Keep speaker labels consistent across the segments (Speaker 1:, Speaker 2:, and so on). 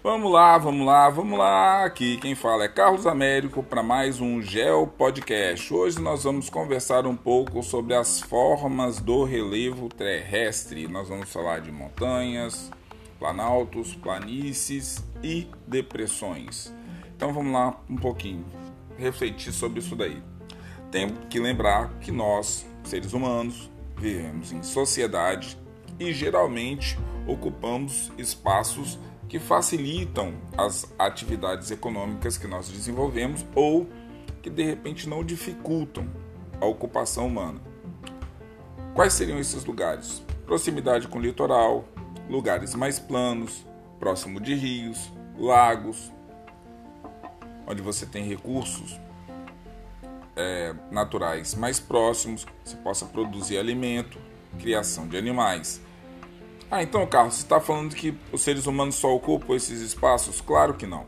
Speaker 1: Vamos lá, vamos lá, vamos lá. Aqui quem fala é Carlos Américo para mais um Geo Podcast. Hoje nós vamos conversar um pouco sobre as formas do relevo terrestre. Nós vamos falar de montanhas, planaltos, planícies e depressões. Então vamos lá um pouquinho refletir sobre isso daí. Tem que lembrar que nós, seres humanos, vivemos em sociedade e geralmente ocupamos espaços que facilitam as atividades econômicas que nós desenvolvemos ou que de repente não dificultam a ocupação humana. Quais seriam esses lugares? Proximidade com o litoral, lugares mais planos, próximo de rios, lagos, onde você tem recursos é, naturais mais próximos, você possa produzir alimento, criação de animais. Ah, então, Carlos, você está falando que os seres humanos só ocupam esses espaços? Claro que não.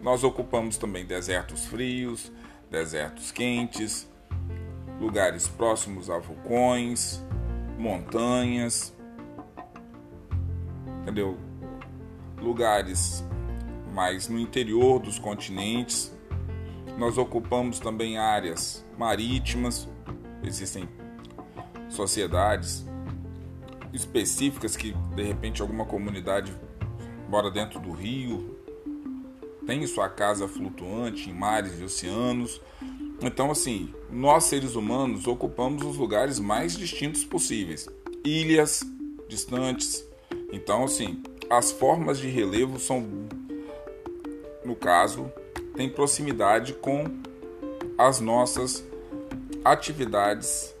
Speaker 1: Nós ocupamos também desertos frios, desertos quentes, lugares próximos a vulcões, montanhas, entendeu? Lugares mais no interior dos continentes. Nós ocupamos também áreas marítimas, existem sociedades específicas que de repente alguma comunidade mora dentro do rio, tem sua casa flutuante em mares e oceanos. Então, assim, nós seres humanos ocupamos os lugares mais distintos possíveis, ilhas distantes. Então, assim, as formas de relevo são, no caso, tem proximidade com as nossas atividades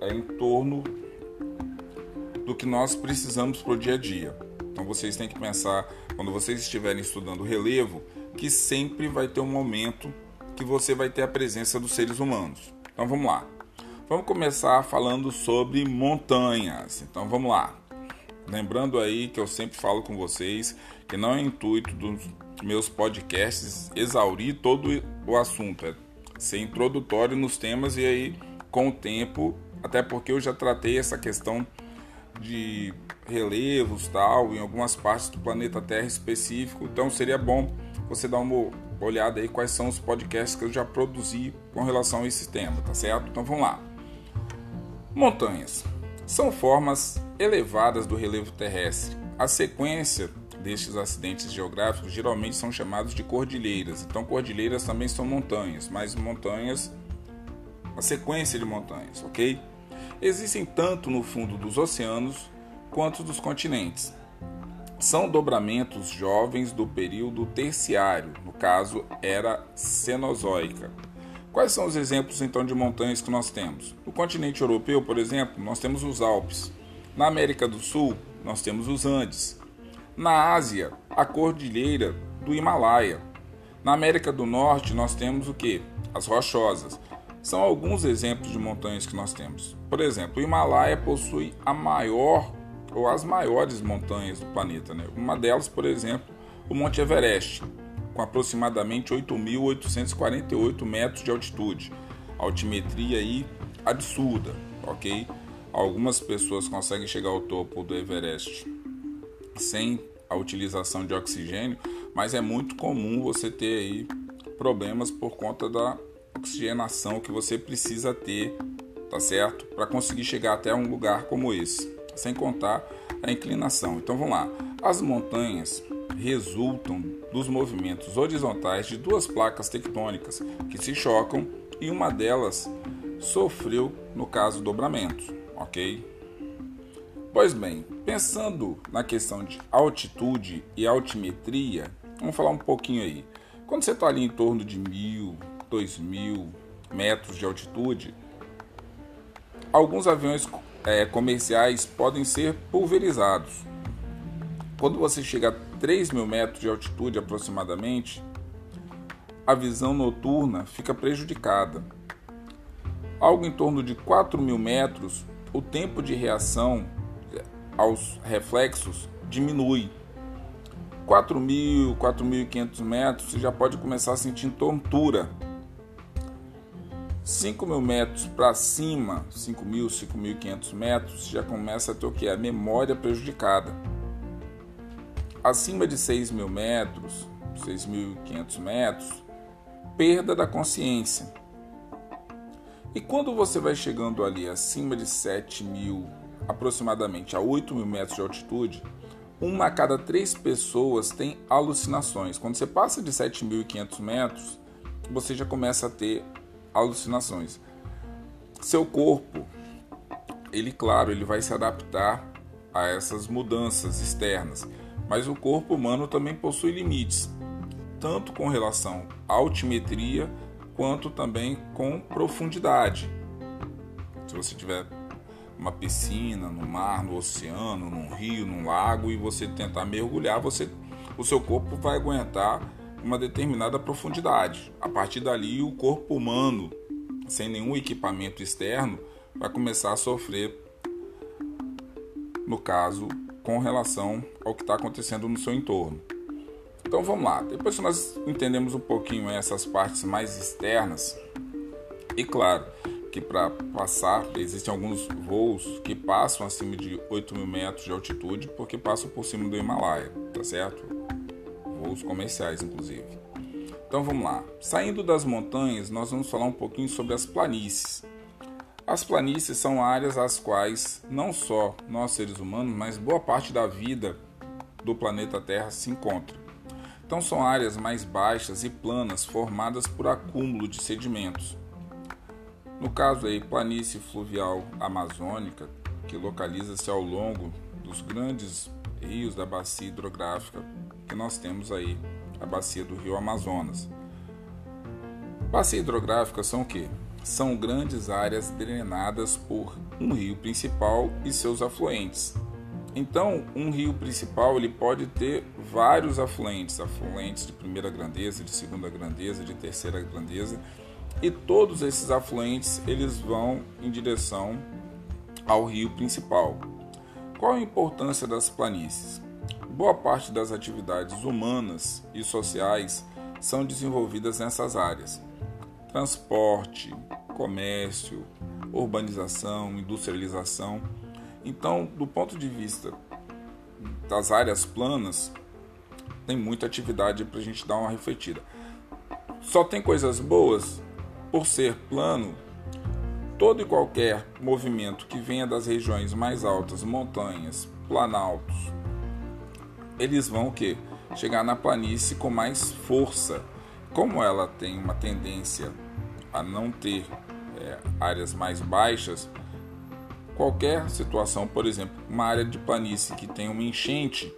Speaker 1: em torno do que nós precisamos para o dia a dia. Então vocês têm que pensar, quando vocês estiverem estudando relevo, que sempre vai ter um momento que você vai ter a presença dos seres humanos. Então vamos lá. Vamos começar falando sobre montanhas. Então vamos lá. Lembrando aí que eu sempre falo com vocês que não é intuito dos meus podcasts exaurir todo o assunto, é ser introdutório nos temas e aí com o tempo, até porque eu já tratei essa questão de relevos tal em algumas partes do planeta Terra específico. Então seria bom você dar uma olhada aí quais são os podcasts que eu já produzi com relação a esse tema, tá certo? Então vamos lá. Montanhas são formas elevadas do relevo terrestre. A sequência destes acidentes geográficos geralmente são chamados de cordilheiras. Então cordilheiras também são montanhas, mas montanhas a sequência de montanhas, ok? Existem tanto no fundo dos oceanos quanto dos continentes. São dobramentos jovens do período terciário, no caso era Cenozoica. Quais são os exemplos então de montanhas que nós temos? No continente europeu, por exemplo, nós temos os Alpes. Na América do Sul, nós temos os Andes. Na Ásia, a cordilheira do Himalaia. Na América do Norte, nós temos o que? As rochosas. São alguns exemplos de montanhas que nós temos. Por exemplo, o Himalaia possui a maior ou as maiores montanhas do planeta. Né? Uma delas, por exemplo, o Monte Everest, com aproximadamente 8.848 metros de altitude. Altimetria aí absurda, ok? Algumas pessoas conseguem chegar ao topo do Everest sem a utilização de oxigênio, mas é muito comum você ter aí problemas por conta da oxigenação que você precisa ter, tá certo? Para conseguir chegar até um lugar como esse, sem contar a inclinação. Então vamos lá. As montanhas resultam dos movimentos horizontais de duas placas tectônicas que se chocam e uma delas sofreu, no caso, dobramentos, ok? Pois bem, pensando na questão de altitude e altimetria, vamos falar um pouquinho aí. Quando você está ali em torno de mil, 2 mil metros de altitude, alguns aviões é, comerciais podem ser pulverizados. Quando você chega a 3 mil metros de altitude aproximadamente, a visão noturna fica prejudicada. Algo em torno de 4 mil metros, o tempo de reação aos reflexos diminui. 4.000, 4.500 metros, você já pode começar a sentir tontura 5 mil metros para cima, 5 mil, 5.500 metros, já começa a ter o que? A memória prejudicada. acima de 6 mil metros, 6.500 metros, perda da consciência. E quando você vai chegando ali acima de 7 mil, aproximadamente a 8 mil metros de altitude, uma a cada três pessoas tem alucinações. Quando você passa de 7.500 metros, você já começa a ter alucinações. Seu corpo, ele, claro, ele vai se adaptar a essas mudanças externas, mas o corpo humano também possui limites, tanto com relação à altimetria quanto também com profundidade. Se você tiver uma piscina, no mar, no oceano, num rio, num lago e você tentar mergulhar, você, o seu corpo vai aguentar uma determinada profundidade. A partir dali, o corpo humano, sem nenhum equipamento externo, vai começar a sofrer, no caso, com relação ao que está acontecendo no seu entorno. Então vamos lá. Depois que nós entendemos um pouquinho essas partes mais externas, e claro que para passar, existem alguns voos que passam acima de 8 mil metros de altitude porque passam por cima do Himalaia, tá certo? Voos comerciais, inclusive. Então vamos lá. Saindo das montanhas, nós vamos falar um pouquinho sobre as planícies. As planícies são áreas às quais não só nós seres humanos, mas boa parte da vida do planeta Terra se encontra. Então são áreas mais baixas e planas formadas por acúmulo de sedimentos. No caso aí, planície fluvial amazônica, que localiza-se ao longo dos grandes rios da bacia hidrográfica que nós temos aí, a bacia do Rio Amazonas. Bacia hidrográfica são o quê? são grandes áreas drenadas por um rio principal e seus afluentes. Então, um rio principal ele pode ter vários afluentes, afluentes de primeira grandeza, de segunda grandeza, de terceira grandeza, e todos esses afluentes eles vão em direção ao rio principal. Qual a importância das planícies? Boa parte das atividades humanas e sociais são desenvolvidas nessas áreas. Transporte, comércio, urbanização, industrialização. Então, do ponto de vista das áreas planas, tem muita atividade para a gente dar uma refletida. Só tem coisas boas por ser plano. Todo e qualquer movimento que venha das regiões mais altas, montanhas, planaltos, eles vão o quê? Chegar na planície com mais força. Como ela tem uma tendência a não ter é, áreas mais baixas, qualquer situação, por exemplo, uma área de planície que tem uma enchente,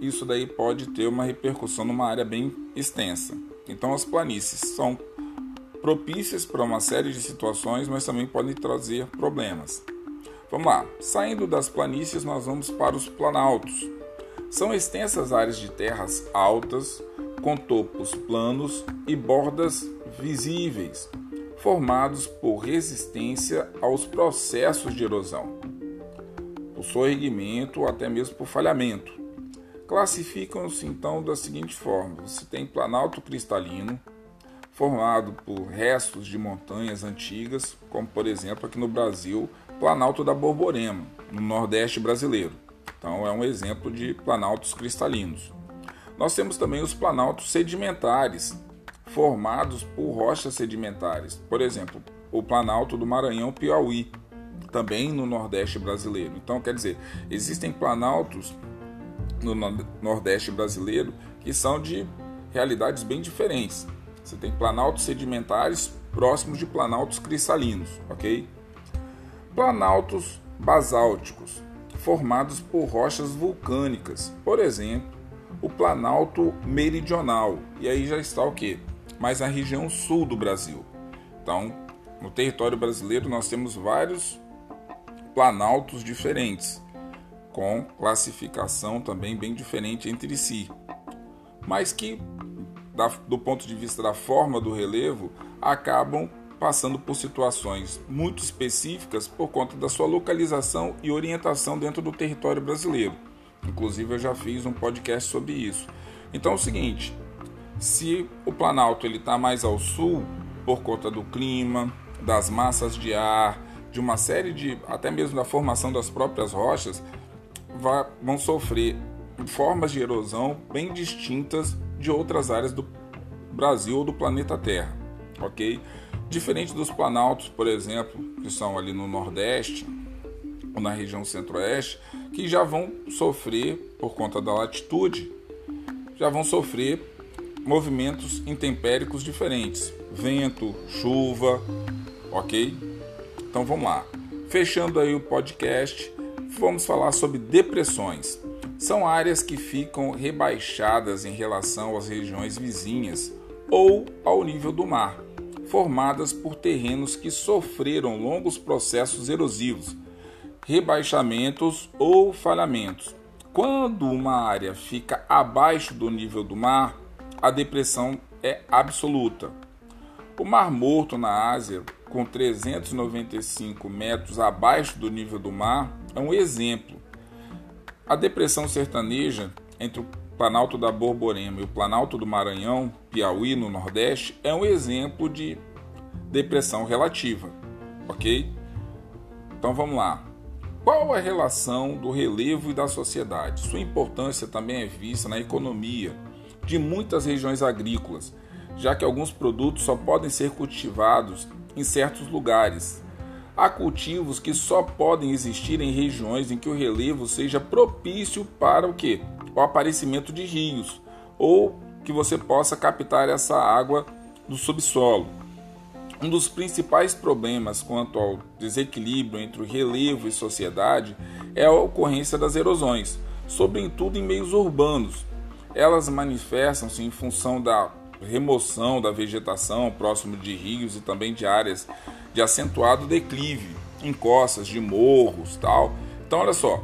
Speaker 1: isso daí pode ter uma repercussão numa área bem extensa. Então as planícies são propícias para uma série de situações, mas também podem trazer problemas. Vamos lá, saindo das planícies, nós vamos para os planaltos. São extensas áreas de terras altas, com topos planos e bordas visíveis, formados por resistência aos processos de erosão, por sorregimento ou até mesmo por falhamento. Classificam-se então da seguinte forma: você tem planalto cristalino, formado por restos de montanhas antigas, como por exemplo aqui no Brasil, Planalto da Borborema, no Nordeste brasileiro. Então é um exemplo de planaltos cristalinos. Nós temos também os planaltos sedimentares, formados por rochas sedimentares. Por exemplo, o Planalto do Maranhão Piauí, também no Nordeste brasileiro. Então, quer dizer, existem planaltos no Nordeste brasileiro que são de realidades bem diferentes. Você tem planaltos sedimentares próximos de planaltos cristalinos, ok? Planaltos basálticos, formados por rochas vulcânicas, por exemplo, o Planalto Meridional. E aí já está o que? mas na região sul do Brasil. Então, no território brasileiro nós temos vários planaltos diferentes, com classificação também bem diferente entre si, mas que, do ponto de vista da forma do relevo, acabam passando por situações muito específicas por conta da sua localização e orientação dentro do território brasileiro. Inclusive eu já fiz um podcast sobre isso. Então é o seguinte, se o Planalto ele está mais ao sul por conta do clima, das massas de ar, de uma série de até mesmo da formação das próprias rochas, vão sofrer formas de erosão bem distintas de outras áreas do Brasil ou do planeta Terra, ok? Diferente dos planaltos, por exemplo, que são ali no Nordeste ou na região Centro-Oeste, que já vão sofrer, por conta da latitude, já vão sofrer movimentos intempéricos diferentes, vento, chuva, ok? Então vamos lá. Fechando aí o podcast, vamos falar sobre depressões. São áreas que ficam rebaixadas em relação às regiões vizinhas ou ao nível do mar, formadas por terrenos que sofreram longos processos erosivos, rebaixamentos ou falhamentos. Quando uma área fica abaixo do nível do mar, a depressão é absoluta. O Mar Morto na Ásia, com 395 metros abaixo do nível do mar, é um exemplo. A depressão sertaneja entre o Planalto da Borborema e o Planalto do Maranhão, Piauí, no Nordeste, é um exemplo de depressão relativa, ok? Então vamos lá. Qual a relação do relevo e da sociedade? Sua importância também é vista na economia de muitas regiões agrícolas, já que alguns produtos só podem ser cultivados em certos lugares. Há cultivos que só podem existir em regiões em que o relevo seja propício para o que? O aparecimento de rios ou que você possa captar essa água do subsolo. Um dos principais problemas quanto ao desequilíbrio entre o relevo e sociedade é a ocorrência das erosões, sobretudo em meios urbanos. Elas manifestam-se em função da remoção da vegetação próximo de rios e também de áreas de acentuado declive, encostas de morros, tal. Então olha só,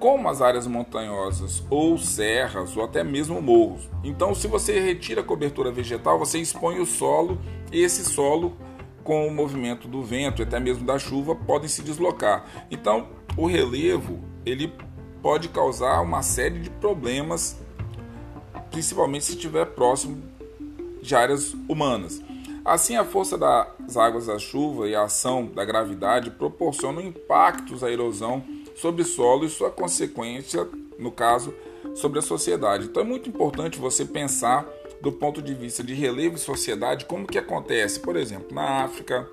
Speaker 1: como as áreas montanhosas ou serras ou até mesmo morros. Então se você retira a cobertura vegetal, você expõe o solo e esse solo com o movimento do vento e até mesmo da chuva podem se deslocar. Então o relevo ele pode causar uma série de problemas, principalmente se estiver próximo de áreas humanas. Assim, a força das águas da chuva e a ação da gravidade proporcionam impactos à erosão sobre o solo e sua consequência, no caso, sobre a sociedade. Então é muito importante você pensar do ponto de vista de relevo e sociedade como que acontece, por exemplo, na África,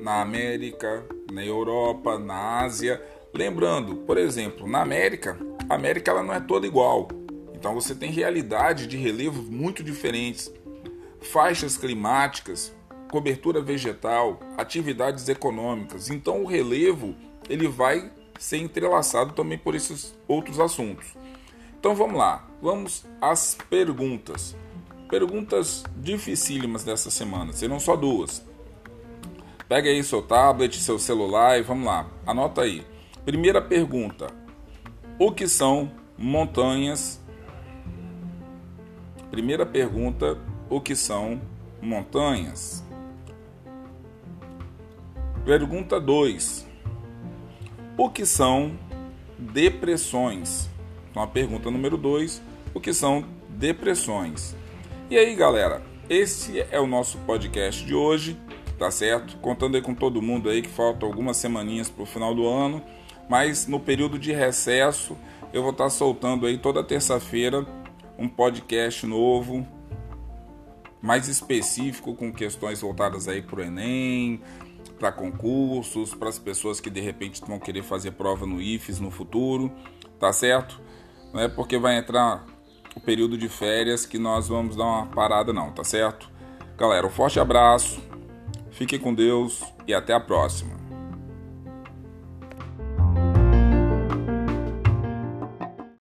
Speaker 1: na América, na Europa, na Ásia. Lembrando, por exemplo, na América, a América ela não é toda igual. Então você tem realidades de relevo muito diferentes faixas climáticas, cobertura vegetal, atividades econômicas. Então o relevo ele vai ser entrelaçado também por esses outros assuntos. Então vamos lá, vamos às perguntas. Perguntas dificílimas dessa semana, serão só duas. Pega aí seu tablet, seu celular e vamos lá, anota aí. Primeira pergunta: O que são montanhas? Primeira pergunta o que são montanhas. Pergunta 2. O que são depressões? Então a pergunta número 2, o que são depressões? E aí, galera, esse é o nosso podcast de hoje, tá certo? Contando aí com todo mundo aí que falta algumas semaninhas para o final do ano, mas no período de recesso eu vou estar tá soltando aí toda terça-feira um podcast novo mais específico com questões voltadas aí para o Enem, para concursos, para as pessoas que de repente vão querer fazer prova no IFES no futuro, tá certo? Não é porque vai entrar o período de férias que nós vamos dar uma parada não, tá certo? Galera, um forte abraço, fiquem com Deus e até a próxima.